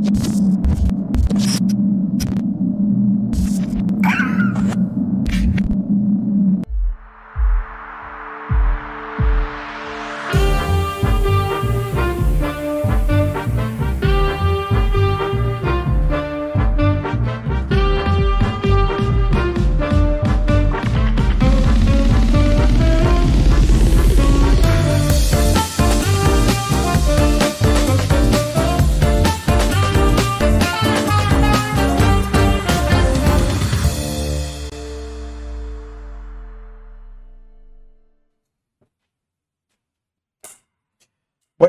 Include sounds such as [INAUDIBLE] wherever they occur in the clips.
you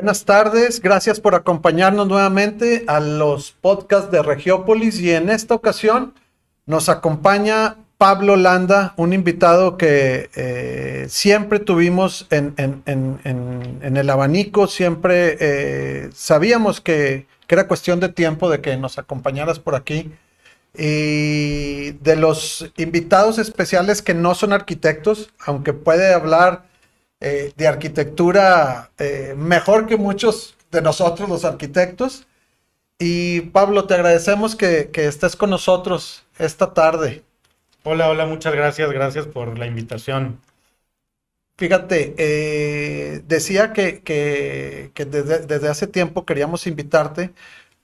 Buenas tardes, gracias por acompañarnos nuevamente a los podcasts de Regiópolis y en esta ocasión nos acompaña Pablo Landa, un invitado que eh, siempre tuvimos en, el abanico, siempre eh, sabíamos que, que, era cuestión de tiempo de que nos acompañaras por aquí. Y de los invitados especiales que no son arquitectos, aunque puede hablar eh, de arquitectura eh, mejor que muchos de nosotros los arquitectos. Y Pablo, te agradecemos que, estés con nosotros esta tarde. Hola, hola, muchas gracias, gracias por la invitación. Fíjate, eh, decía que, desde, hace tiempo queríamos invitarte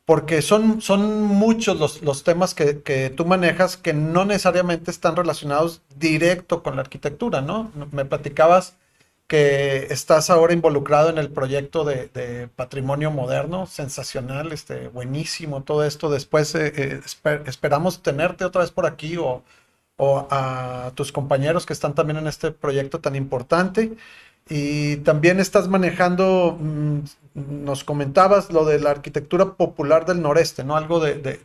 porque son, son muchos los, los temas que, que, tú manejas que no necesariamente están relacionados directo con la arquitectura, ¿no? Me platicabas que estás ahora involucrado en el proyecto de, patrimonio moderno, sensacional, este, buenísimo todo esto. Después eh, eh, esperamos tenerte otra vez por aquí o, a tus compañeros que están también en este proyecto tan importante. Y también estás manejando, mm, nos comentabas lo de la arquitectura popular del noreste, ¿no? Algo de,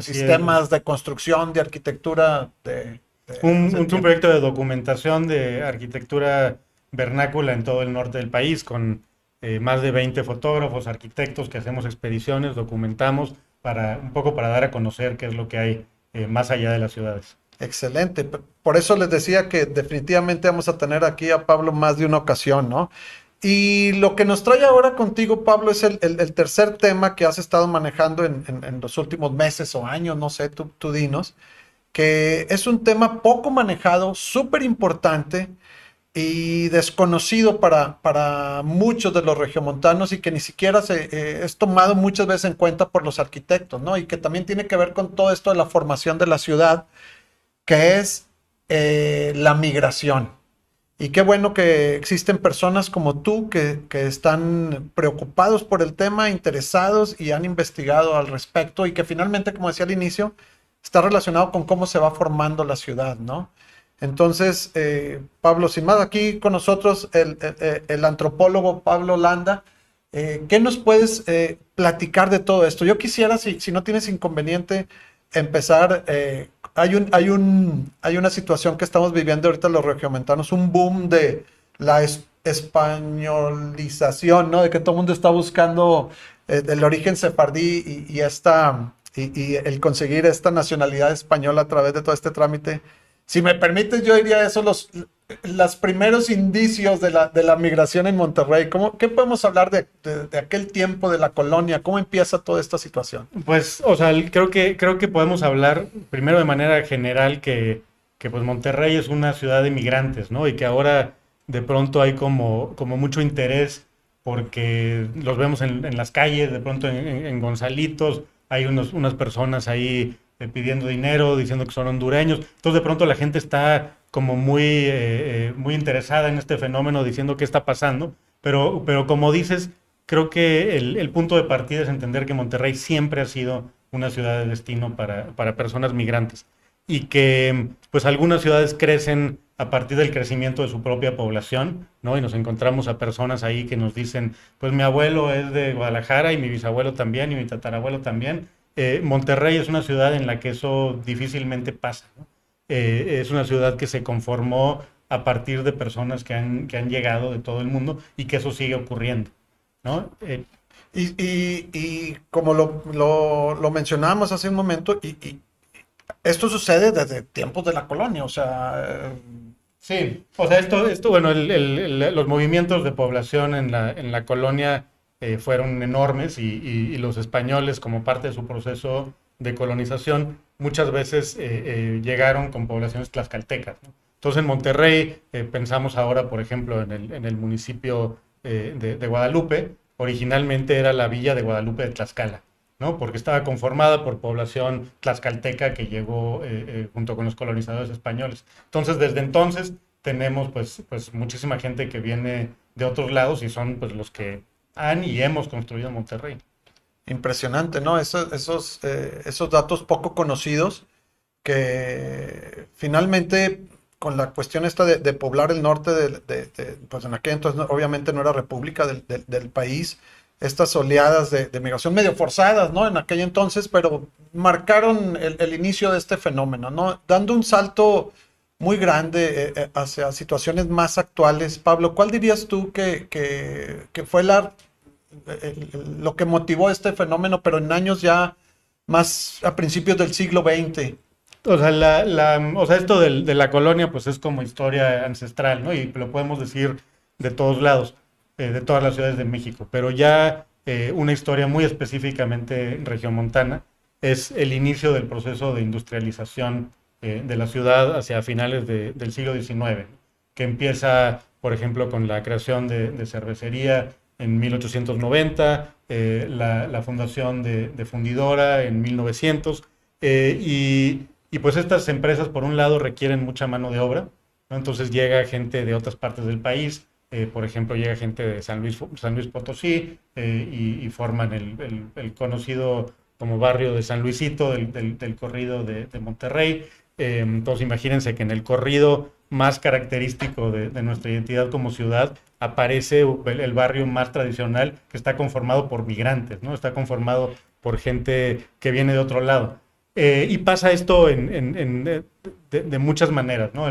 sistemas de construcción, de arquitectura, de un, un, proyecto de documentación de arquitectura vernácula en todo el norte del país, con eh, más de 20 fotógrafos, arquitectos que hacemos expediciones, documentamos, para un poco para dar a conocer qué es lo que hay eh, más allá de las ciudades. Excelente. Por eso les decía que definitivamente vamos a tener aquí a Pablo más de una ocasión, ¿no? Y lo que nos trae ahora contigo, Pablo, es el, tercer tema que has estado manejando en, los últimos meses o años, no sé, tú, tú dinos que es un tema poco manejado, súper importante y desconocido para, para, muchos de los regiomontanos y que ni siquiera se, eh, es tomado muchas veces en cuenta por los arquitectos, ¿no? Y que también tiene que ver con todo esto de la formación de la ciudad, que es eh, la migración. Y qué bueno que existen personas como tú que, que, están preocupados por el tema, interesados y han investigado al respecto y que finalmente, como decía al inicio, está relacionado con cómo se va formando la ciudad, ¿no? Entonces, eh, Pablo, sin más, aquí con nosotros el, antropólogo Pablo Landa. Eh, ¿Qué nos puedes eh, platicar de todo esto? Yo quisiera, si, no tienes inconveniente, empezar. hay, un, hay, un, hay una situación que estamos viviendo ahorita los regiomontanos, un boom de la españolización, ¿no? De que todo el mundo está buscando el origen sefardí y esta y, el conseguir esta nacionalidad española a través de todo este trámite. Si me permites, yo diría eso, los, los primeros indicios de la, de la migración en Monterrey. ¿Cómo, ¿Qué podemos hablar de, de, aquel tiempo de la colonia? ¿Cómo empieza toda esta situación? Pues, o sea, creo que, creo que podemos hablar primero de manera general que, que pues Monterrey es una ciudad de migrantes, ¿no? Y que ahora de pronto hay como, como mucho interés porque los vemos en, las calles, de pronto en Gonzalitos, hay unos, unas personas ahí eh, pidiendo dinero, diciendo que son hondureños. Entonces de pronto la gente está como muy, eh, eh, muy interesada en este fenómeno, diciendo qué está pasando. Pero, pero como dices, creo que el, el, punto de partida es entender que Monterrey siempre ha sido una ciudad de destino para, para personas migrantes y que pues algunas ciudades crecen a partir del crecimiento de su propia población, ¿no? Y nos encontramos a personas ahí que nos dicen, pues mi abuelo es de Guadalajara y mi bisabuelo también y mi tatarabuelo también. Eh, Monterrey es una ciudad en la que eso difícilmente pasa, eh, es una ciudad que se conformó a partir de personas que han, que han llegado de todo el mundo y que eso sigue ocurriendo, ¿no? Eh, y, como lo, lo, mencionábamos hace un momento, y, esto sucede desde tiempos de la colonia, o sea, Sí, o sea, esto, esto bueno, los movimientos de población en la, en la colonia eh, fueron enormes y, los españoles, como parte de su proceso de colonización, muchas veces eh, llegaron con poblaciones tlaxcaltecas. Entonces en Monterrey, pensamos ahora, por ejemplo, en el, municipio de, de Guadalupe, originalmente era la villa de Guadalupe de Tlaxcala. ¿No? porque estaba conformada por población tlaxcalteca que llegó eh, eh, junto con los colonizadores españoles. Entonces, desde entonces tenemos pues, pues muchísima gente que viene de otros lados y son pues los que han y hemos construido Monterrey. Impresionante, ¿no? Esos, esos, eh, esos datos poco conocidos que finalmente con la cuestión esta de, poblar el norte, de, pues en aquel entonces obviamente no era república del, del país, estas oleadas de, migración medio forzadas, ¿no? En aquel entonces, pero marcaron el, inicio de este fenómeno, ¿no? Dando un salto muy grande eh, eh, hacia situaciones más actuales. Pablo, ¿cuál dirías tú que, fue la, lo que motivó este fenómeno, pero en años ya más a principios del siglo XX? O sea, la, o sea esto de, la colonia, pues es como historia ancestral, ¿no? Y lo podemos decir de todos lados. Eh, de todas las ciudades de México, pero ya eh, una historia muy específicamente regiomontana es el inicio del proceso de industrialización eh, de la ciudad hacia finales del siglo XIX, que empieza, por ejemplo, con la creación de, cervecería en 1890, la, fundación de, fundidora en 1900, y, pues estas empresas, por un lado, requieren mucha mano de obra, entonces llega gente de otras partes del país, eh, por ejemplo, llega gente de San Luis, San Luis Potosí eh, y, forman el, conocido como barrio de San Luisito del, corrido de, Monterrey. Eh, entonces, imagínense que en el corrido más característico de, nuestra identidad como ciudad aparece el, barrio más tradicional que está conformado por migrantes, ¿no? Está conformado por gente que viene de otro lado. y pasa esto en, de, muchas maneras, ¿no?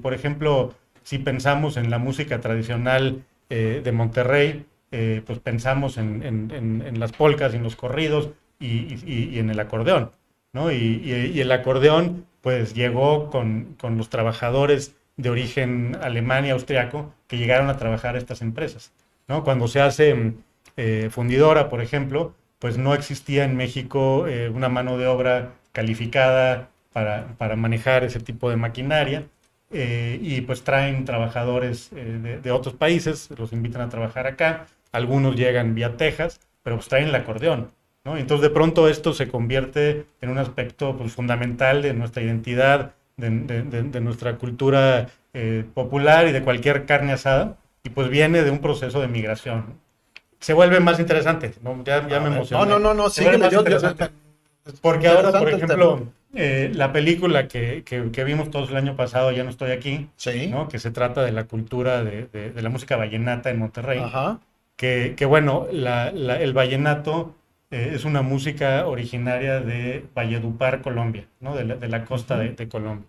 por ejemplo, si pensamos en la música tradicional eh, de Monterrey, eh, pues pensamos en, las polcas y en los corridos y, en el acordeón, ¿no? Y, el acordeón, pues llegó con, los trabajadores de origen alemán y austriaco que llegaron a trabajar a estas empresas, ¿no? Cuando se hace eh, fundidora, por ejemplo, pues no existía en México una mano de obra calificada para, para manejar ese tipo de maquinaria. Eh, y pues traen trabajadores eh, de, otros países, los invitan a trabajar acá, algunos llegan vía Texas, pero pues traen el acordeón, ¿no? Entonces de pronto esto se convierte en un aspecto pues, fundamental de nuestra identidad, de, nuestra cultura eh, popular y de cualquier carne asada, y pues viene de un proceso de migración. Se vuelve más interesante, ¿no? Ya, ya me emocioné. No, no, no, no, Porque ahora, por ejemplo, eh, la película que, vimos todos el año pasado, Ya no estoy aquí, ¿no? que se trata de la cultura de, la música vallenata en Monterrey, Que, bueno, el vallenato eh, es una música originaria de Valledupar, Colombia, ¿no? de, la, costa de, Colombia.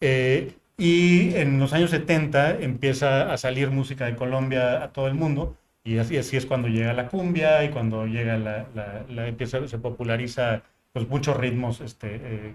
Eh, y en los años 70 empieza a salir música de Colombia a todo el mundo, y así, así es cuando llega la cumbia y cuando llega la, la empieza, se populariza pues, muchos ritmos este, eh,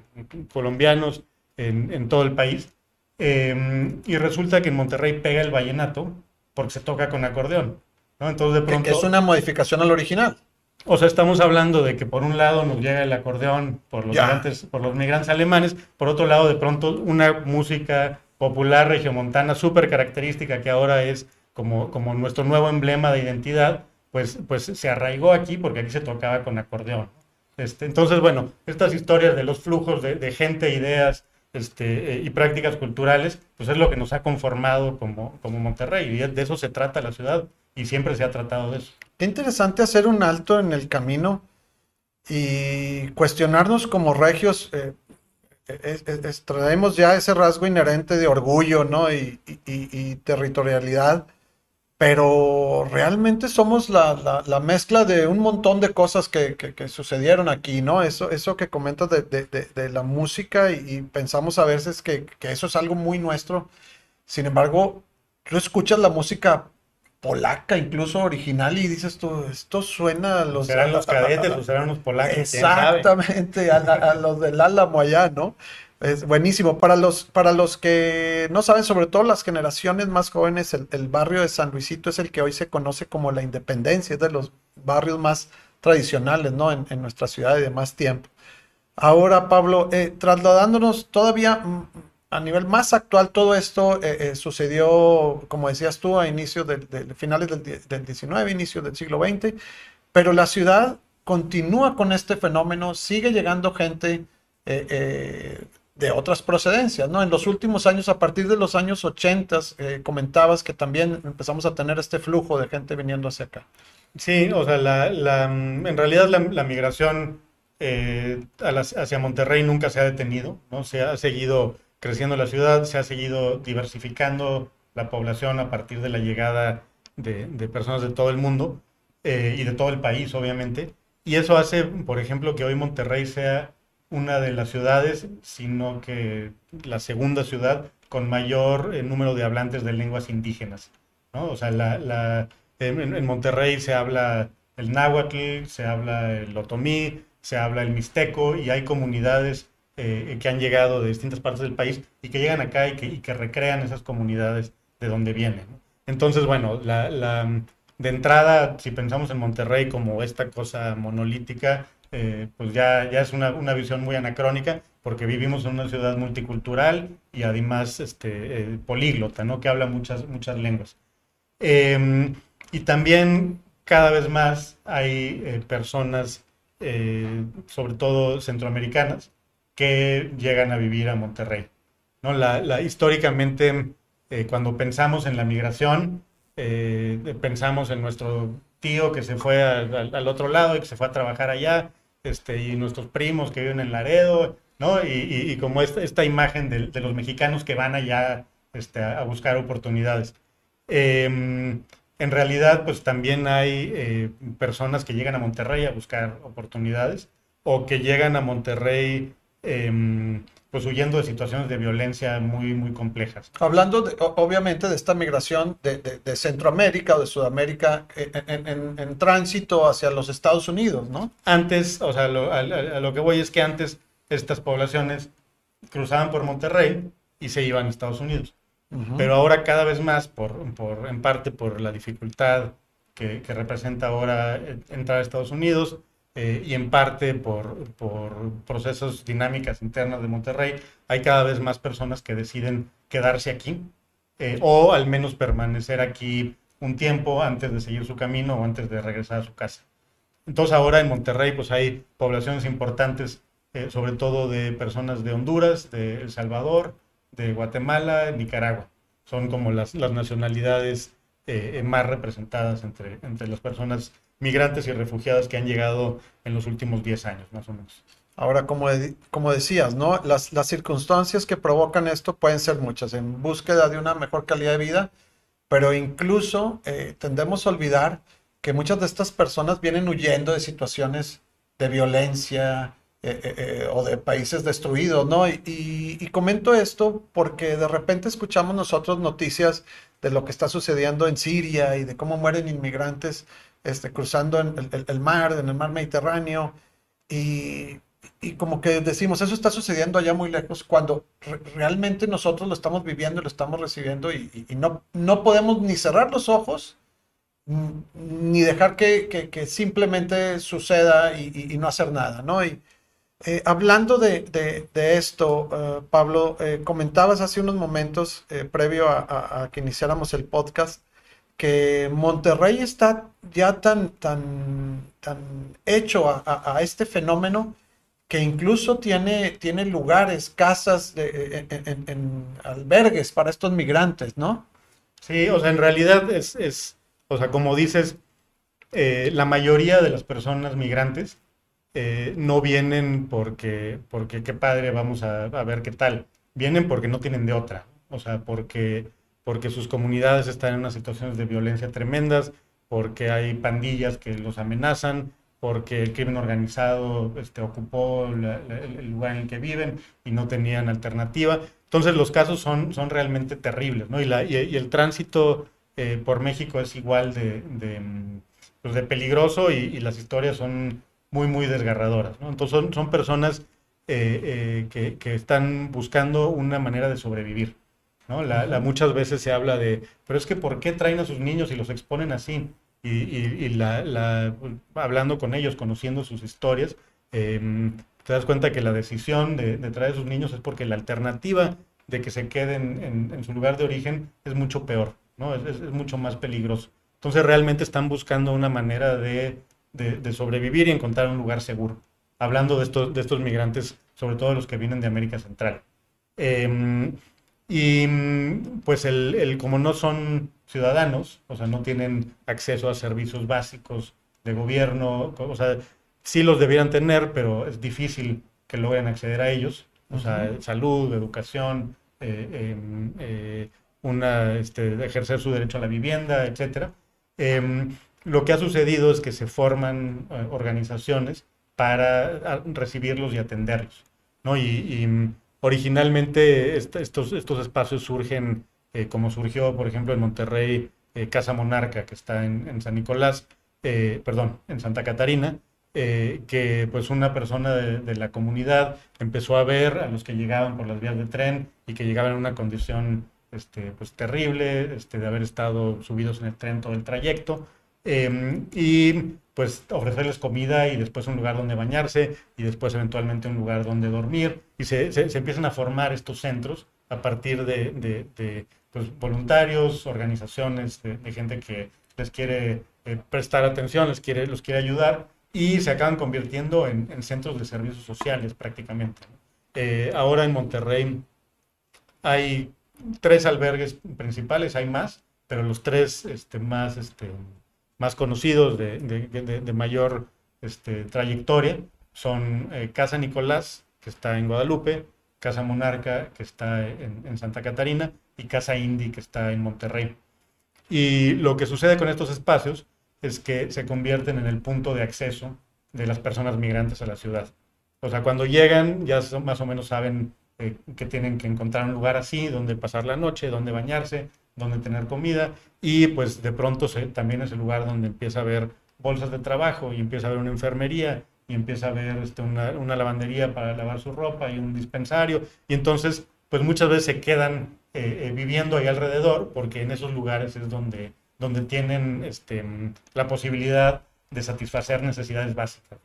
colombianos en, todo el país. Em, y resulta que en Monterrey pega el vallenato porque se toca con acordeón. Entonces de pronto... Es una modificación al original. O sea, estamos hablando de que por un lado nos llega el acordeón por los, migrantes, por los migrantes alemanes, por otro lado de pronto una música popular regiomontana súper característica que ahora es como, como nuestro nuevo emblema de identidad, pues, pues se arraigó aquí porque aquí se tocaba con acordeón. Este, entonces, bueno, estas historias de los flujos de, gente, ideas este, eh, y prácticas culturales, pues es lo que nos ha conformado como, como Monterrey. Y de eso se trata la ciudad y siempre se ha tratado de eso. Qué interesante hacer un alto en el camino y cuestionarnos como regios. Eh, traemos ya ese rasgo inherente de orgullo ¿no? y, y territorialidad pero realmente somos la, mezcla de un montón de cosas que, sucedieron aquí, ¿no? Eso, eso que comentas de, la música y, pensamos a veces que, eso es algo muy nuestro. Sin embargo, tú escuchas la música polaca, incluso original, y dices tú, esto suena a los... Serán los cadetes o serán los polacos. Exactamente, a, los del Álamo allá, ¿no? Es buenísimo. Para los, para los que no saben, sobre todo las generaciones más jóvenes, el, barrio de San Luisito es el que hoy se conoce como la Independencia, es de los barrios más tradicionales, ¿no? En, en nuestra ciudad y de más tiempo. Ahora, Pablo, eh, trasladándonos todavía mm, a nivel más actual, todo esto eh, eh, sucedió, como decías tú, a inicios de, de finales del, del 19, inicios del siglo XX, pero la ciudad continúa con este fenómeno, sigue llegando gente eh, de otras procedencias, ¿no? En los últimos años, a partir de los años 80, eh, comentabas que también empezamos a tener este flujo de gente viniendo hacia acá. Sí, o sea, la, en realidad la, migración eh, hacia Monterrey nunca se ha detenido, ¿no? Se ha seguido creciendo la ciudad, se ha seguido diversificando la población a partir de la llegada de, de personas de todo el mundo eh, y de todo el país, obviamente. Y eso hace, por ejemplo, que hoy Monterrey sea una de las ciudades, sino que la segunda ciudad con mayor eh, número de hablantes de lenguas indígenas. ¿no? O sea, en, Monterrey se habla el náhuatl, se habla el otomí, se habla el mixteco y hay comunidades eh, que han llegado de distintas partes del país y que llegan acá y que, y que recrean esas comunidades de donde vienen. Entonces, bueno, de entrada, si pensamos en Monterrey como esta cosa monolítica, eh, pues ya, ya es una, una, visión muy anacrónica, porque vivimos en una ciudad multicultural y además este, eh, políglota, ¿no? que habla muchas, muchas lenguas. Eh, y también cada vez más hay eh, personas, sobre todo centroamericanas, que llegan a vivir a Monterrey. ¿no? La, la históricamente, cuando pensamos en la migración, pensamos en nuestro tío que se fue al, al otro lado y que se fue a trabajar allá, este, y nuestros primos que viven en Laredo, ¿no? Y, como esta, imagen de, los mexicanos que van allá este, a, buscar oportunidades. Eh, en realidad, pues también hay eh, personas que llegan a Monterrey a buscar oportunidades o que llegan a Monterrey eh, pues huyendo de situaciones de violencia muy, muy complejas. Hablando de, obviamente de esta migración de, de, de Centroamérica o de Sudamérica en, en, en, tránsito hacia los Estados Unidos, ¿no? Antes, o sea, lo, a, a, lo que voy es que antes estas poblaciones cruzaban por Monterrey y se iban a Estados Unidos. Uh -huh. Pero ahora cada vez más, por, por, en parte por la dificultad que, que representa ahora entrar a Estados Unidos, eh, y en parte por, procesos dinámicas internas de Monterrey, hay cada vez más personas que deciden quedarse aquí eh, o al menos permanecer aquí un tiempo antes de seguir su camino o antes de regresar a su casa. Entonces ahora en Monterrey pues hay poblaciones importantes, eh, sobre todo de personas de Honduras, de El Salvador, de Guatemala, Nicaragua. Son como las, las nacionalidades más representadas entre, entre las personas migrantes y refugiadas que han llegado en los últimos 10 años, más o menos. Ahora, como, como decías, ¿no? Las, las, circunstancias que provocan esto pueden ser muchas, en búsqueda de una mejor calidad de vida, pero incluso eh, tendemos a olvidar que muchas de estas personas vienen huyendo de situaciones de violencia eh, eh, eh o de países destruidos, ¿no? Y, y, y comento esto porque de repente escuchamos nosotros noticias de lo que está sucediendo en Siria y de cómo mueren inmigrantes este, cruzando en el, el, mar, en el mar Mediterráneo, y, y, como que decimos, eso está sucediendo allá muy lejos, cuando re realmente nosotros lo estamos viviendo y lo estamos recibiendo, y, y, no, no podemos ni cerrar los ojos, ni dejar que, que, que simplemente suceda y, no hacer nada, ¿no? Y, eh, hablando de, de, de esto, uh, Pablo, eh, comentabas hace unos momentos, eh, previo a, a, a que iniciáramos el podcast, que Monterrey está ya tan, tan, tan hecho a, este fenómeno que incluso tiene, tiene lugares, casas, en, albergues para estos migrantes, ¿no? Sí, o sea, en realidad es, es o sea, como dices, eh, la mayoría de las personas migrantes eh, no vienen porque, porque qué padre, vamos a ver qué tal. Vienen porque no tienen de otra, o sea, porque porque sus comunidades están en unas situaciones de violencia tremendas, porque hay pandillas que los amenazan, porque el crimen organizado este, ocupó el lugar en el que viven y no tenían alternativa. Entonces los casos son, son realmente terribles, ¿no? Y, la, y, el tránsito eh, por México es igual de, de, pues peligroso y, las historias son muy, muy desgarradoras, ¿no? Entonces son, son personas que, que, están buscando una manera de sobrevivir. ¿No? La, muchas veces se habla de, pero es que ¿por qué traen a sus niños y los exponen así? Y, y, la, hablando con ellos, conociendo sus historias, em, te das cuenta que la decisión de, traer a sus niños es porque la alternativa de que se queden en, su lugar de origen es mucho peor, ¿no? Es, es, mucho más peligroso. Entonces realmente están buscando una manera de, de, sobrevivir y encontrar un lugar seguro. Hablando de estos, de estos migrantes, sobre todo los que vienen de América Central. Em, y pues el, el, como no son ciudadanos, o sea, no tienen acceso a servicios básicos de gobierno, o sea, sí los debieran tener, pero es difícil que logren acceder a ellos. O sea, salud, educación, eh, em, eh, una, este, ejercer su derecho a la vivienda, etc. Em, lo que ha sucedido es que se forman eh, organizaciones para recibirlos y atenderlos. ¿no? Y, mm, originalmente estos, estos espacios surgen como surgió, por ejemplo, en Monterrey, Casa Monarca, que está en, San Nicolás, perdón, en Santa Catarina, eh, que pues una persona de, la comunidad empezó a ver a los que llegaban por las vías de tren y que llegaban en una condición este, pues terrible, este, de haber estado subidos en el tren todo el trayecto, em, y pues ofrecerles comida y después un lugar donde bañarse y después eventualmente un lugar donde dormir, y se, se, empiezan a formar estos centros a partir de, de, pues, voluntarios, organizaciones, de, gente que les quiere eh, prestar atención, les quiere, los quiere ayudar, y se acaban convirtiendo en, centros de servicios sociales prácticamente. Eh, ahora en Monterrey hay tres albergues principales, hay más, pero los tres este, más, este, más conocidos de, de, mayor este, trayectoria son eh, Casa Nicolás, que está en Guadalupe, Casa Monarca, que está en, Santa Catarina, y Casa Indy, que está en Monterrey. Y lo que sucede con estos espacios es que se convierten en el punto de acceso de las personas migrantes a la ciudad. O sea, cuando llegan ya más o menos saben eh, que tienen que encontrar un lugar así, donde pasar la noche, donde bañarse, donde tener comida y pues de pronto también es el lugar donde empieza a haber bolsas de trabajo y empieza a haber una enfermería y empieza a haber este, una, lavandería para lavar su ropa y un dispensario y entonces pues muchas veces se quedan eh, eh, viviendo ahí alrededor porque en esos lugares es donde donde tienen este, la posibilidad de satisfacer necesidades básicas.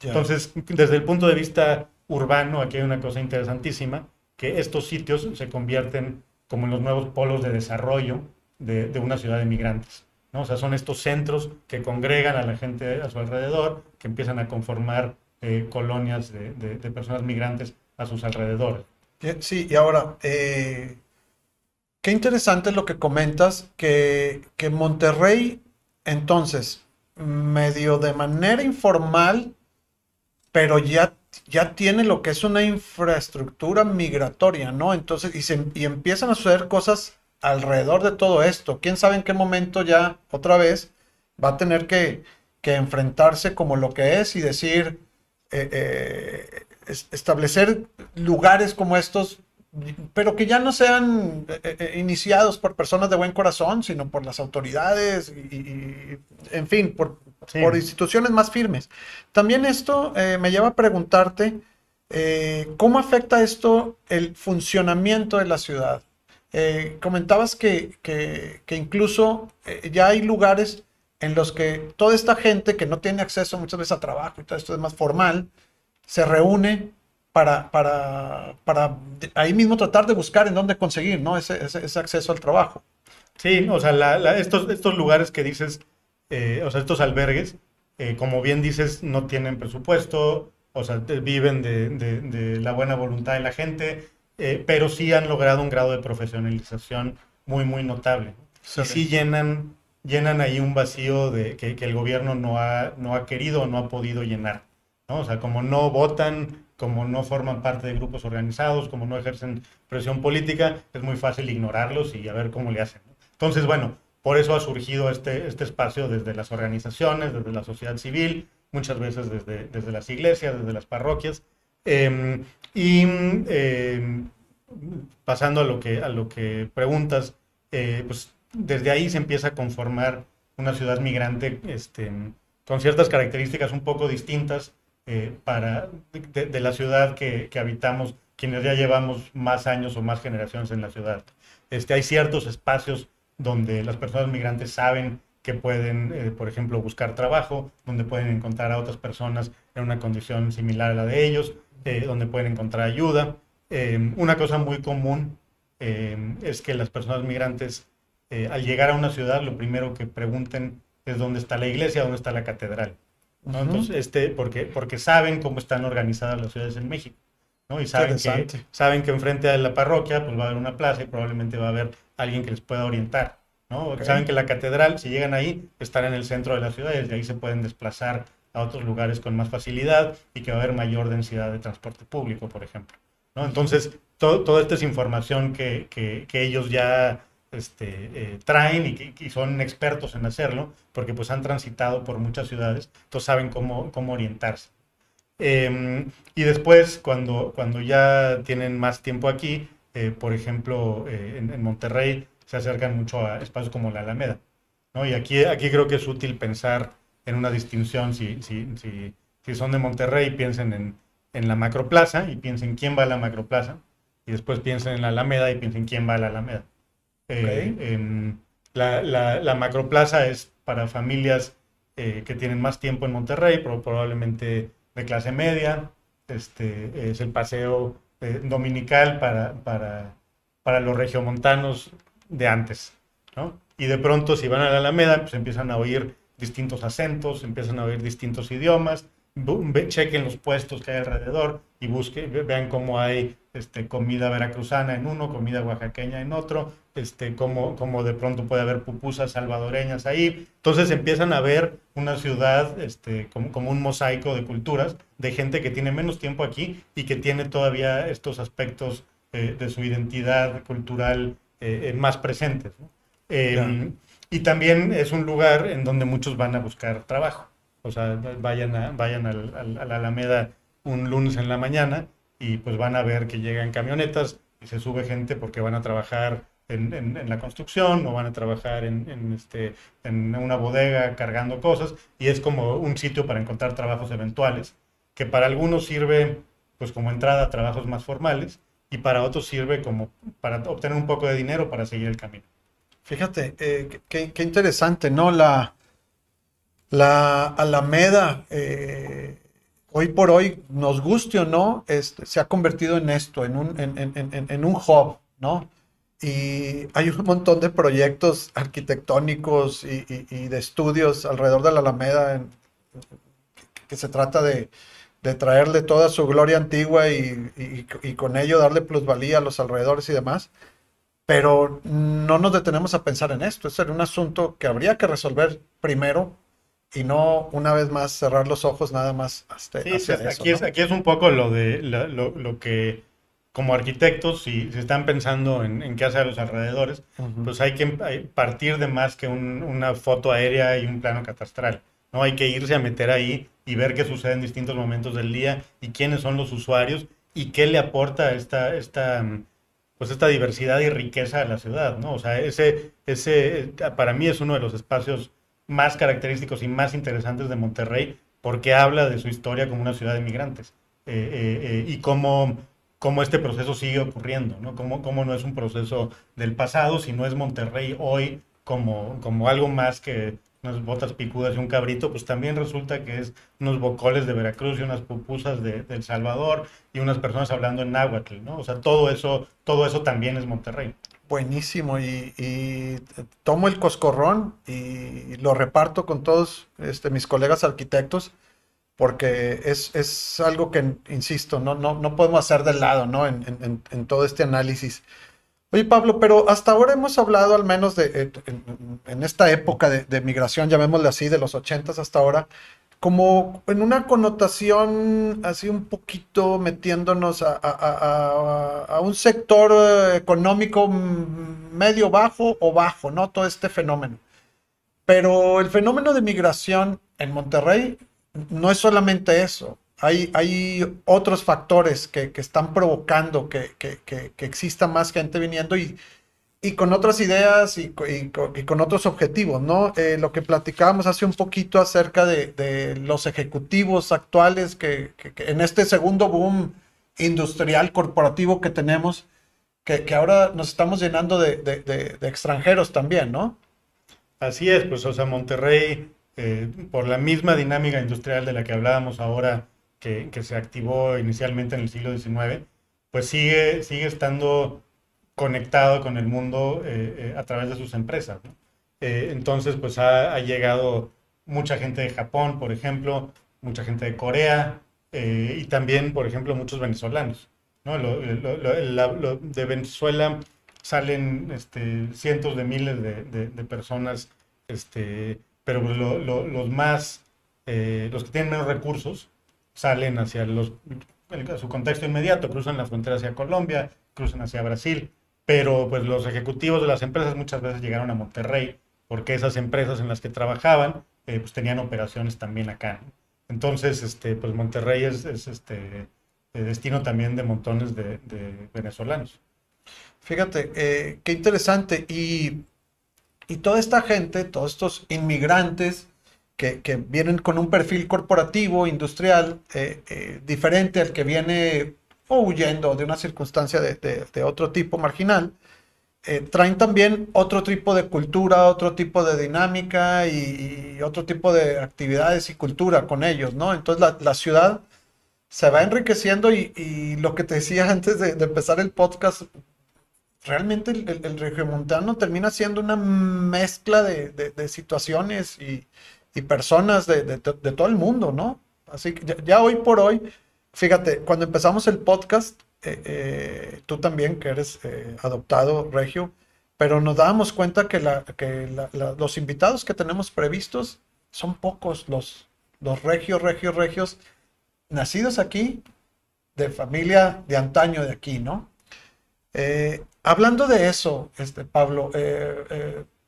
Entonces, desde el punto de vista urbano, aquí hay una cosa interesantísima, que estos sitios se convierten como en los nuevos polos de desarrollo de, una ciudad de migrantes. ¿no? O sea, son estos centros que congregan a la gente a su alrededor, que empiezan a conformar eh, colonias de, personas migrantes a sus alrededores. Sí, y ahora, eh, Qué interesante lo que comentas, que, que Monterrey, entonces, medio de manera informal, pero ya, ya tiene lo que es una infraestructura migratoria, ¿no? Entonces, y, se, y empiezan a suceder cosas alrededor de todo esto. ¿Quién sabe en qué momento ya, otra vez, va a tener que, que enfrentarse como lo que es y decir, eh, eh, establecer lugares como estos pero que ya no sean eh, eh, eh, iniciados por personas de buen corazón, sino por las autoridades y, en fin, por, por, instituciones más firmes. También esto me lleva a preguntarte, ¿cómo afecta esto el funcionamiento de la ciudad? comentabas que, que, que incluso ya hay lugares en los que toda esta gente que no tiene acceso muchas veces a trabajo y todo esto es más formal, se reúne para, para, para ahí mismo tratar de buscar en dónde conseguir ¿no? ese, ese, acceso al trabajo. Sí, o sea, estos, estos lugares que dices, eh, o sea, estos albergues, eh, como bien dices, no tienen presupuesto, o sea, viven de, de, la buena voluntad de la gente, eh, pero sí han logrado un grado de profesionalización muy, muy notable. Sí. Y sí llenan, llenan ahí un vacío de, que, que, el gobierno no ha, no ha querido o no ha podido llenar. ¿no? O sea, como no votan como no forman parte de grupos organizados, como no ejercen presión política, es muy fácil ignorarlos y a ver cómo le hacen. Entonces, bueno, por eso ha surgido este, este espacio desde las organizaciones, desde la sociedad civil, muchas veces desde, desde las iglesias, desde las parroquias. Em, y em, pasando a lo que, a lo que preguntas, eh, pues desde ahí se empieza a conformar una ciudad migrante este, con ciertas características un poco distintas eh, para, de, la ciudad que, habitamos, quienes ya llevamos más años o más generaciones en la ciudad. Este, hay ciertos espacios donde las personas migrantes saben que pueden, eh, por ejemplo, buscar trabajo, donde pueden encontrar a otras personas en una condición similar a la de ellos, eh, donde pueden encontrar ayuda. Eh, una cosa muy común es que las personas migrantes, al llegar a una ciudad, lo primero que pregunten es dónde está la iglesia, dónde está la catedral. ¿No? Entonces, este, porque, porque saben cómo están organizadas las ciudades en México. ¿no? Y saben que, saben que enfrente de la parroquia pues, va a haber una plaza y probablemente va a haber alguien que les pueda orientar. ¿no? Saben que la catedral, si llegan ahí, estará en el centro de la ciudad y desde ahí se pueden desplazar a otros lugares con más facilidad y que va a haber mayor densidad de transporte público, por ejemplo. ¿no? Entonces, todo, toda esta es información que, que, que ellos ya este, eh, traen y, que, son expertos en hacerlo, porque pues han transitado por muchas ciudades, entonces saben cómo, cómo orientarse. Em, y después, cuando, cuando ya tienen más tiempo aquí, eh, por ejemplo, eh, en, Monterrey se acercan mucho a espacios como la Alameda. ¿no? Y aquí, aquí creo que es útil pensar en una distinción, si, si, si, si son de Monterrey, piensen en, en la macroplaza y piensen quién va a la macroplaza, y después piensen en la Alameda y piensen quién va a la Alameda. Eh, em, la, la, la, macroplaza es para familias que tienen más tiempo en Monterrey, probablemente de clase media, este, es el paseo eh, dominical para, para, para, los regiomontanos de antes, ¿no? Y de pronto si van a la Alameda, pues empiezan a oír distintos acentos, empiezan a oír distintos idiomas, chequen los puestos que hay alrededor y busquen, vean cómo hay este, comida veracruzana en uno, comida oaxaqueña en otro, este, cómo, cómo de pronto puede haber pupusas salvadoreñas ahí. Entonces empiezan a ver una ciudad este, como, como, un mosaico de culturas, de gente que tiene menos tiempo aquí y que tiene todavía estos aspectos eh, de su identidad cultural eh, más presentes. Em, y también es un lugar en donde muchos van a buscar trabajo. O sea, vayan a, vayan a la Alameda un lunes en la mañana y pues van a ver que llegan camionetas y se sube gente porque van a trabajar en, la construcción o van a trabajar este, en una bodega cargando cosas y es como un sitio para encontrar trabajos eventuales que para algunos sirve pues como entrada a trabajos más formales y para otros sirve como para obtener un poco de dinero para seguir el camino. Fíjate, eh, qué, qué, interesante, ¿no? La, la Alameda, eh, hoy por hoy, nos guste o no, este, se ha convertido en esto, en un, en, un hub, ¿no? Y hay un montón de proyectos arquitectónicos y, de estudios alrededor de la Alameda que se trata de, traerle toda su gloria antigua y, con ello darle plusvalía a los alrededores y demás. Pero no nos detenemos a pensar en esto. Es un asunto que habría que resolver primero y no una vez más cerrar los ojos nada más hasta, sí, hacia pues, aquí, es, aquí es un poco lo de lo, lo, que como arquitectos, si, si están pensando en, en, qué hacer a los alrededores, pues hay que partir de más que un, una foto aérea y un plano catastral. ¿no? Hay que irse a meter ahí y ver qué sucede en distintos momentos del día y quiénes son los usuarios y qué le aporta esta, esta, pues esta diversidad y riqueza a la ciudad. ¿no? O sea, ese, ese para mí es uno de los espacios más característicos y más interesantes de Monterrey porque habla de su historia como una ciudad de migrantes eh, eh, eh, y cómo, cómo, este proceso sigue ocurriendo, ¿no? Cómo, cómo, no es un proceso del pasado, sino es Monterrey hoy como, como algo más que unas botas picudas y un cabrito, pues también resulta que es unos bocoles de Veracruz y unas pupusas de, El Salvador y unas personas hablando en náhuatl, ¿no? O sea, todo eso, todo eso también es Monterrey buenísimo y, tomo el coscorrón y lo reparto con todos este, mis colegas arquitectos porque es, algo que, insisto, no, no, no, podemos hacer de lado ¿no? en, todo este análisis. Oye Pablo, pero hasta ahora hemos hablado al menos de, en, esta época de, de, migración, llamémosle así, de los ochentas hasta ahora, como en una connotación así un poquito metiéndonos a, un sector eh, económico medio bajo o bajo, ¿no? Todo este fenómeno. Pero el fenómeno de migración en Monterrey no es solamente eso. Hay, hay otros factores que, están provocando que, que, exista más gente viniendo y, y con otras ideas y, con otros objetivos, ¿no? Eh, lo que platicábamos hace un poquito acerca de, los ejecutivos actuales que, en este segundo boom industrial corporativo que tenemos, que, ahora nos estamos llenando de, extranjeros también, ¿no? Así es, pues, o sea, Monterrey, eh, por la misma dinámica industrial de la que hablábamos ahora, que, se activó inicialmente en el siglo XIX, pues sigue, sigue estando conectado con el mundo eh, eh, a través de sus empresas. Eh, entonces, pues ha, llegado mucha gente de Japón, por ejemplo, mucha gente de Corea y también, por ejemplo, muchos venezolanos. ¿no? de Venezuela salen este, cientos de miles de, personas, este, pero los más, los que tienen menos recursos, salen hacia los, su contexto inmediato, cruzan la frontera hacia Colombia, cruzan hacia Brasil pero pues los ejecutivos de las empresas muchas veces llegaron a Monterrey porque esas empresas en las que trabajaban eh, pues tenían operaciones también acá. Entonces, este, pues Monterrey es, este, destino también de montones de, venezolanos. Fíjate, eh, qué interesante. Y, toda esta gente, todos estos inmigrantes que, vienen con un perfil corporativo, industrial, eh, diferente al que viene o huyendo de una circunstancia de, otro tipo marginal, eh, traen también otro tipo de cultura, otro tipo de dinámica y, otro tipo de actividades y cultura con ellos, ¿no? Entonces la, ciudad se va enriqueciendo y, lo que te decía [LAUGHS] antes de, empezar el podcast, realmente el, el, regiomontano termina siendo una mezcla de, situaciones y, personas de, todo el mundo, ¿no? Así que ya hoy por hoy Fíjate, cuando empezamos el podcast, eh, eh, tú también, que eres eh, adoptado, Regio, pero nos dábamos cuenta que, los invitados que tenemos previstos son pocos los regios, regios, regios, nacidos aquí, de familia de antaño de aquí, ¿no? hablando de eso, este, Pablo,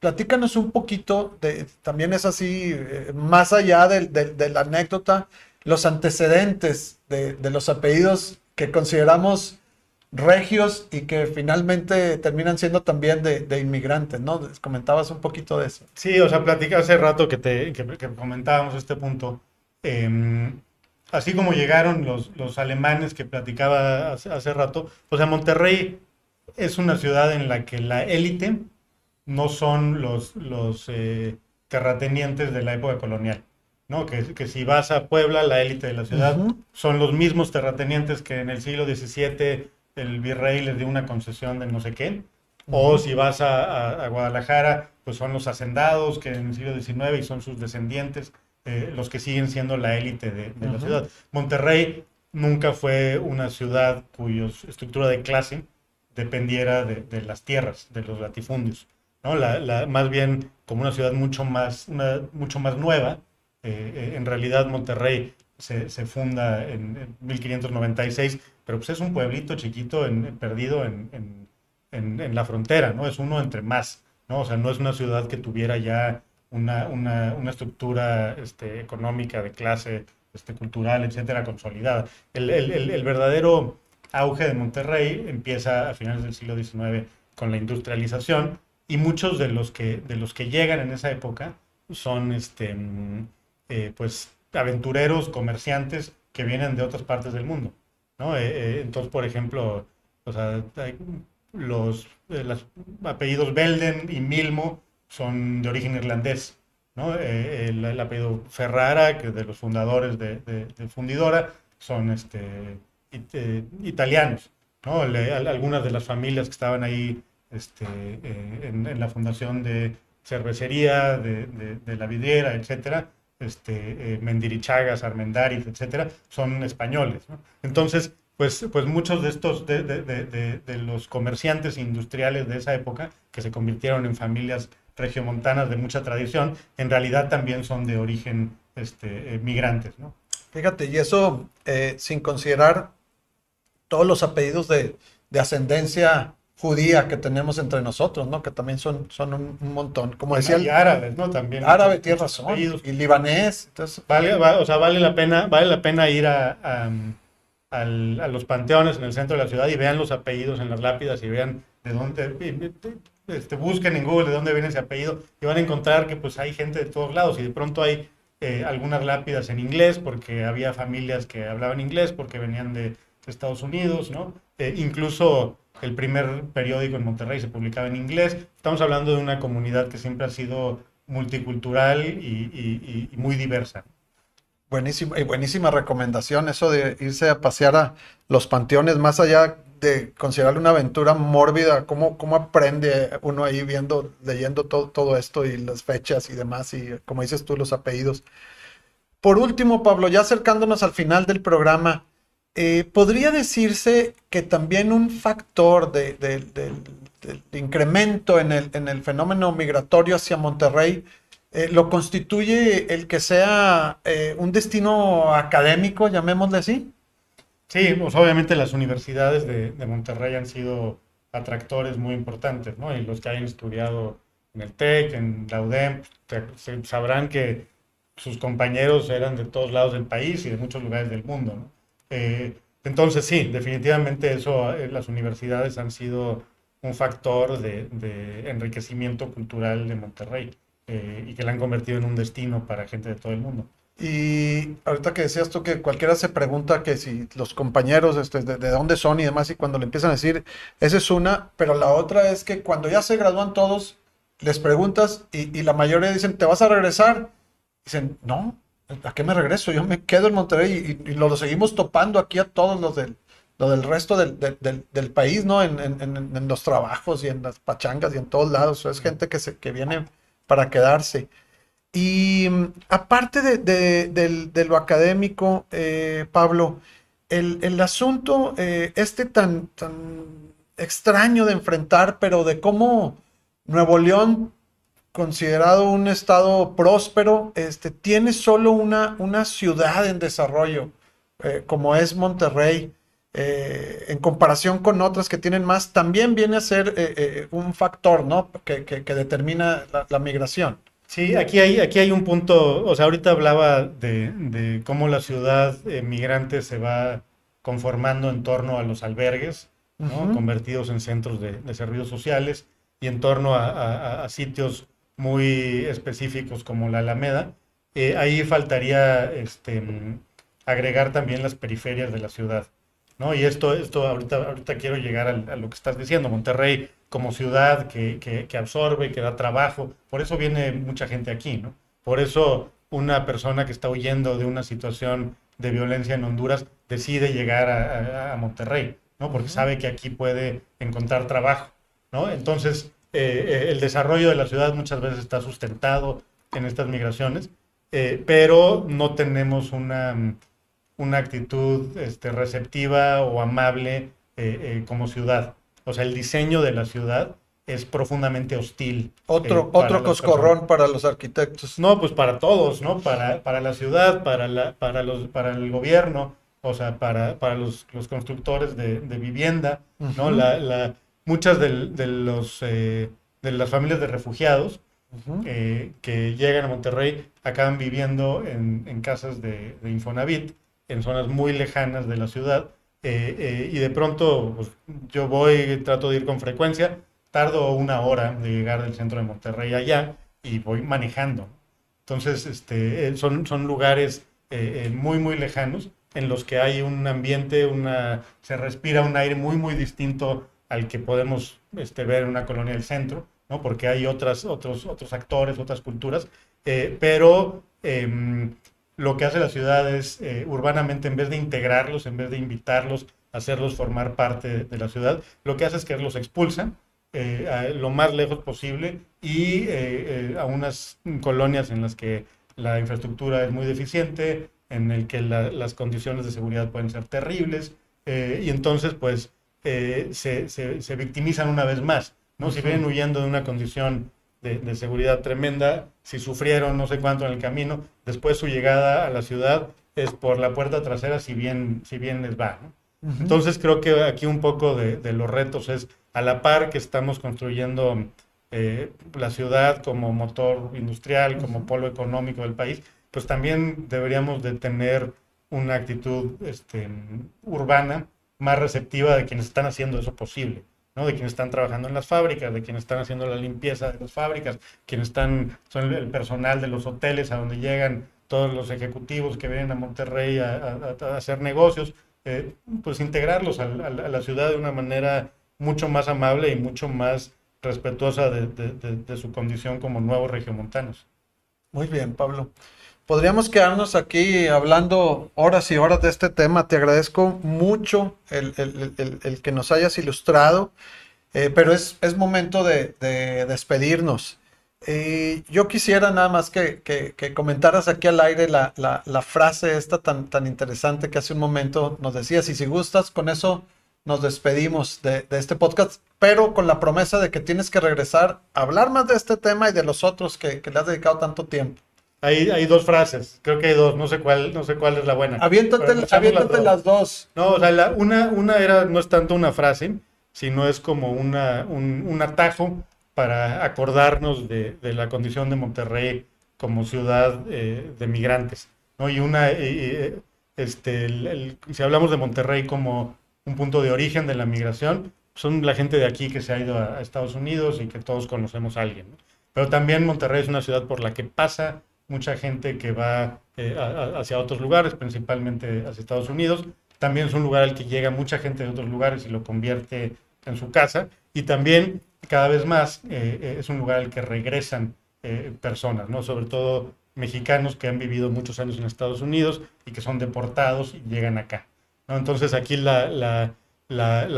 platícanos un poquito, de, también es así, más allá de la anécdota, los antecedentes de, los apellidos que consideramos regios y que finalmente terminan siendo también de, inmigrantes, ¿no? Comentabas un poquito de eso. Sí, o sea, platica hace rato que, te, comentábamos este punto. Em, así como llegaron los, los alemanes que platicaba hace, rato, o sea, Monterrey es una ciudad en la que la élite no son los, los eh, terratenientes de la época colonial. ¿No? Que, que, si vas a Puebla, la élite de la ciudad, son los mismos terratenientes que en el siglo XVII el virrey les dio una concesión de no sé qué. O si vas a, Guadalajara, pues son los hacendados que en el siglo XIX y son sus descendientes eh, los que siguen siendo la élite de, la ciudad. Monterrey nunca fue una ciudad cuya estructura de clase dependiera de, las tierras, de los latifundios. ¿no? La, más bien como una ciudad mucho más, una, mucho más nueva, eh, en realidad Monterrey se, funda en, 1596, pero pues es un pueblito chiquito perdido en, la frontera, ¿no? Es uno entre más, ¿no? O sea, no es una ciudad que tuviera ya una, estructura este, económica de clase, este, cultural, etcétera, consolidada. El, verdadero auge de Monterrey empieza a finales del siglo XIX con la industrialización y muchos de los que, de los que llegan en esa época son este, eh, pues aventureros, comerciantes que vienen de otras partes del mundo, ¿no? Eh, eh, entonces, por ejemplo, los, apellidos Belden y Milmo son de origen irlandés, ¿no? El, apellido Ferrara, que de los fundadores de, Fundidora, son este, italianos, ¿no? algunas de las familias que estaban ahí este, en, la fundación de cervecería, de, de la vidriera, etcétera, este, eh, Mendirichagas, Armendáriz, etcétera, son españoles. Entonces, pues, pues muchos de estos, de, los comerciantes industriales de esa época, que se convirtieron en familias regiomontanas de mucha tradición, en realidad también son de origen este, eh, migrantes. Fíjate, y eso eh, sin considerar todos los apellidos de, de ascendencia judía que tenemos entre nosotros, ¿no? Que también son, son un, montón. Como decía. Y árabes, ¿no? También. Árabe, tienes razón. Y libanés. Entonces, vale, o sea, vale la pena, vale la pena ir a, a, los panteones en el centro de la ciudad y vean los apellidos en las lápidas y vean de dónde. este, busquen en Google de dónde viene ese apellido y van a encontrar que pues hay gente de todos lados y de pronto hay eh, algunas lápidas en inglés porque había familias que hablaban inglés porque venían de, Estados Unidos, ¿no? Eh, incluso el primer periódico en Monterrey se publicaba en inglés. Estamos hablando de una comunidad que siempre ha sido multicultural y, muy diversa. Buenísima, y buenísima recomendación eso de irse a pasear a los panteones, más allá de considerarlo una aventura mórbida, cómo, cómo aprende uno ahí viendo, leyendo todo, todo esto y las fechas y demás, y como dices tú, los apellidos. Por último, Pablo, ya acercándonos al final del programa, eh, podría decirse que también un factor de, del incremento en el, en el, fenómeno migratorio hacia Monterrey eh, lo constituye el que sea eh, un destino académico, llamémosle así. Sí, pues obviamente las universidades de, Monterrey han sido atractores muy importantes, ¿no? Y los que hayan estudiado en el TEC, en la UDEM, sabrán que sus compañeros eran de todos lados del país y de muchos lugares del mundo, ¿no? Eh, entonces sí, definitivamente eso, eh, las universidades han sido un factor de, enriquecimiento cultural de Monterrey eh, y que la han convertido en un destino para gente de todo el mundo. Y ahorita que decías tú que cualquiera se pregunta que si los compañeros este, de, dónde son y demás, y cuando le empiezan a decir, esa es una, pero la otra es que cuando ya se gradúan todos, les preguntas y, la mayoría dicen, ¿te vas a regresar? Dicen, no, ¿a qué me regreso? Yo me quedo en Monterrey y, lo, seguimos topando aquí a todos los del, del resto del, del, país, ¿no? En, en, en, los trabajos y en las pachangas y en todos lados. es gente que, se, que viene para quedarse. Y aparte de, lo académico, eh, Pablo, el, asunto eh, este tan, tan extraño de enfrentar, pero de cómo Nuevo León, considerado un estado próspero, este, tiene solo una, una ciudad en desarrollo, eh, como es Monterrey. en comparación con otras que tienen más, también viene a ser un factor ¿no? que, determina la migración. Sí, aquí hay, aquí hay un punto, o sea, ahorita hablaba de, cómo la ciudad eh, migrante se va conformando en torno a los albergues, convertidos en centros de, servicios sociales y en torno a, sitios muy específicos como la Alameda. Eh, ahí faltaría este, agregar también las periferias de la ciudad. ¿no? Y esto, esto ahorita, ahorita quiero llegar a, a lo que estás diciendo. Monterrey como ciudad que, que, absorbe, que da trabajo. Por eso viene mucha gente aquí, ¿no? Por eso una persona que está huyendo de una situación de violencia en Honduras decide llegar a, Monterrey, ¿no? Porque sabe que aquí puede encontrar trabajo, ¿no? Entonces, eh, eh, el desarrollo de la ciudad muchas veces está sustentado en estas migraciones, eh, pero no tenemos una, una actitud este, receptiva o amable como ciudad. O sea, el diseño de la ciudad es profundamente hostil. Otro, eh, otro coscorrón para los arquitectos. No, pues para todos, ¿no? Para, para la ciudad, para, la, para, los, para el gobierno, o sea, para, para los, los constructores de, vivienda, ¿no? la, la, muchas de, los, eh, de las familias de refugiados eh, que llegan a Monterrey acaban viviendo en, en casas de, de Infonavit, en zonas muy lejanas de la ciudad, eh, y de pronto pues, yo voy, trato de ir con frecuencia, tardo una hora de llegar del centro de Monterrey allá y voy manejando. Entonces, este, son, son lugares muy, muy lejanos en los que hay un ambiente, una, se respira un aire muy, muy distinto al que podemos este, ver en una colonia del centro, ¿no? porque hay otras, otros, otros actores, otras culturas, pero em, lo que hace la ciudad es eh, urbanamente, en vez de integrarlos, en vez de invitarlos, hacerlos formar parte de la ciudad, lo que hace es que los expulsan eh, lo más lejos posible y eh, a unas colonias en las que la infraestructura es muy deficiente, en el que las condiciones de seguridad pueden ser terribles, y entonces pues se, se, victimizan una vez más, ¿no? Si vienen huyendo de una condición de, seguridad tremenda, si sufrieron no sé cuánto en el camino, después su llegada a la ciudad es por la puerta trasera si bien, si bien les va. Entonces creo que aquí un poco de, los retos es a la par que estamos construyendo eh, la ciudad como motor industrial, como polo económico del país, pues también deberíamos de tener una actitud este, urbana más receptiva de quienes están haciendo eso posible. ¿no? De quienes están trabajando en las fábricas, de quienes están haciendo la limpieza de las fábricas, quienes están, son el personal de los hoteles a donde llegan todos los ejecutivos que vienen a Monterrey a, hacer negocios, eh, pues integrarlos a, la ciudad de una manera mucho más amable y mucho más respetuosa de, su condición como nuevos regiomontanos. Muy bien, Pablo. Podríamos quedarnos aquí hablando horas y horas de este tema. Te agradezco mucho el, que nos hayas ilustrado, eh, pero es, momento de, despedirnos. Eh, yo quisiera nada más que, comentaras aquí al aire la, frase esta tan, tan interesante que hace un momento nos decías, y si gustas, con eso nos despedimos de, este podcast, pero con la promesa de que tienes que regresar a hablar más de este tema y de los otros que, le has dedicado tanto tiempo. Hay, hay dos frases, creo que hay dos, no sé cuál, no sé cuál es la buena. Aviéntate, las, dos. No, o sea, una, una era, no es tanto una frase, sino es como una, un, atajo para acordarnos de, la condición de Monterrey como ciudad eh, de migrantes. ¿no? Y una, este, si hablamos de Monterrey como un punto de origen de la migración, son la gente de aquí que se ha ido a, Estados Unidos y que todos conocemos a alguien. Pero también Monterrey es una ciudad por la que pasa mucha gente que va eh, hacia otros lugares, principalmente hacia Estados Unidos. También es un lugar al que llega mucha gente de otros lugares y lo convierte en su casa. Y también, cada vez más, eh, eh, es un lugar al que regresan personas, ¿no? sobre todo mexicanos que han vivido muchos años en Estados Unidos y que son deportados y llegan acá. Entonces aquí la,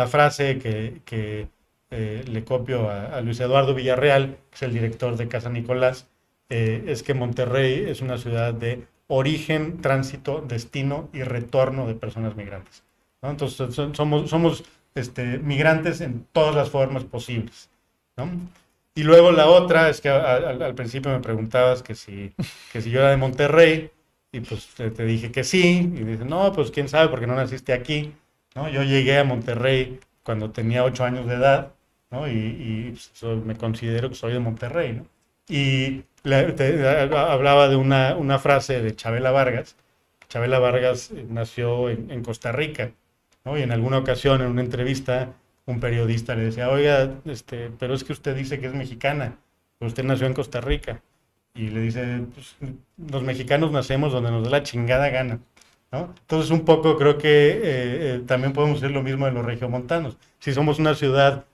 frase que, eh, le copio a, Luis Eduardo Villarreal, que es el director de Casa Nicolás, eh, es que Monterrey es una ciudad de origen, tránsito, destino y retorno de personas migrantes. Entonces somos, somos este, migrantes en todas las formas posibles. Y luego la otra es que al, principio me preguntabas que si, que si yo era de Monterrey. Y pues te, dije que sí, y dice, no, pues quién sabe, porque no naciste aquí, ¿no? Yo llegué a Monterrey cuando tenía ocho años de edad, ¿no? Y, pues, me considero que soy de Monterrey, ¿no? Y hablaba de una, una, frase de Chabela Vargas. Chabela Vargas nació en, Costa Rica, ¿no? Y en alguna ocasión, en una entrevista, un periodista le decía, oiga, este, pero es que usted dice que es mexicana, usted nació en Costa Rica y le dice, pues, los mexicanos nacemos donde nos da la chingada gana. ¿no? Entonces un poco creo que eh, eh, también podemos decir lo mismo de los regiomontanos. Si somos una ciudad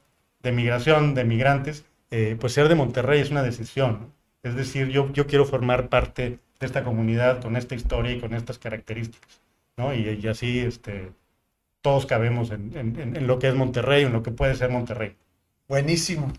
de migración, de migrantes, eh, pues ser de Monterrey es una decisión. Es decir, yo, yo quiero formar parte de esta comunidad con esta historia y con estas características. ¿no? Y, así este, todos cabemos en, en, en lo que es Monterrey, en lo que puede ser Monterrey. Buenísimo.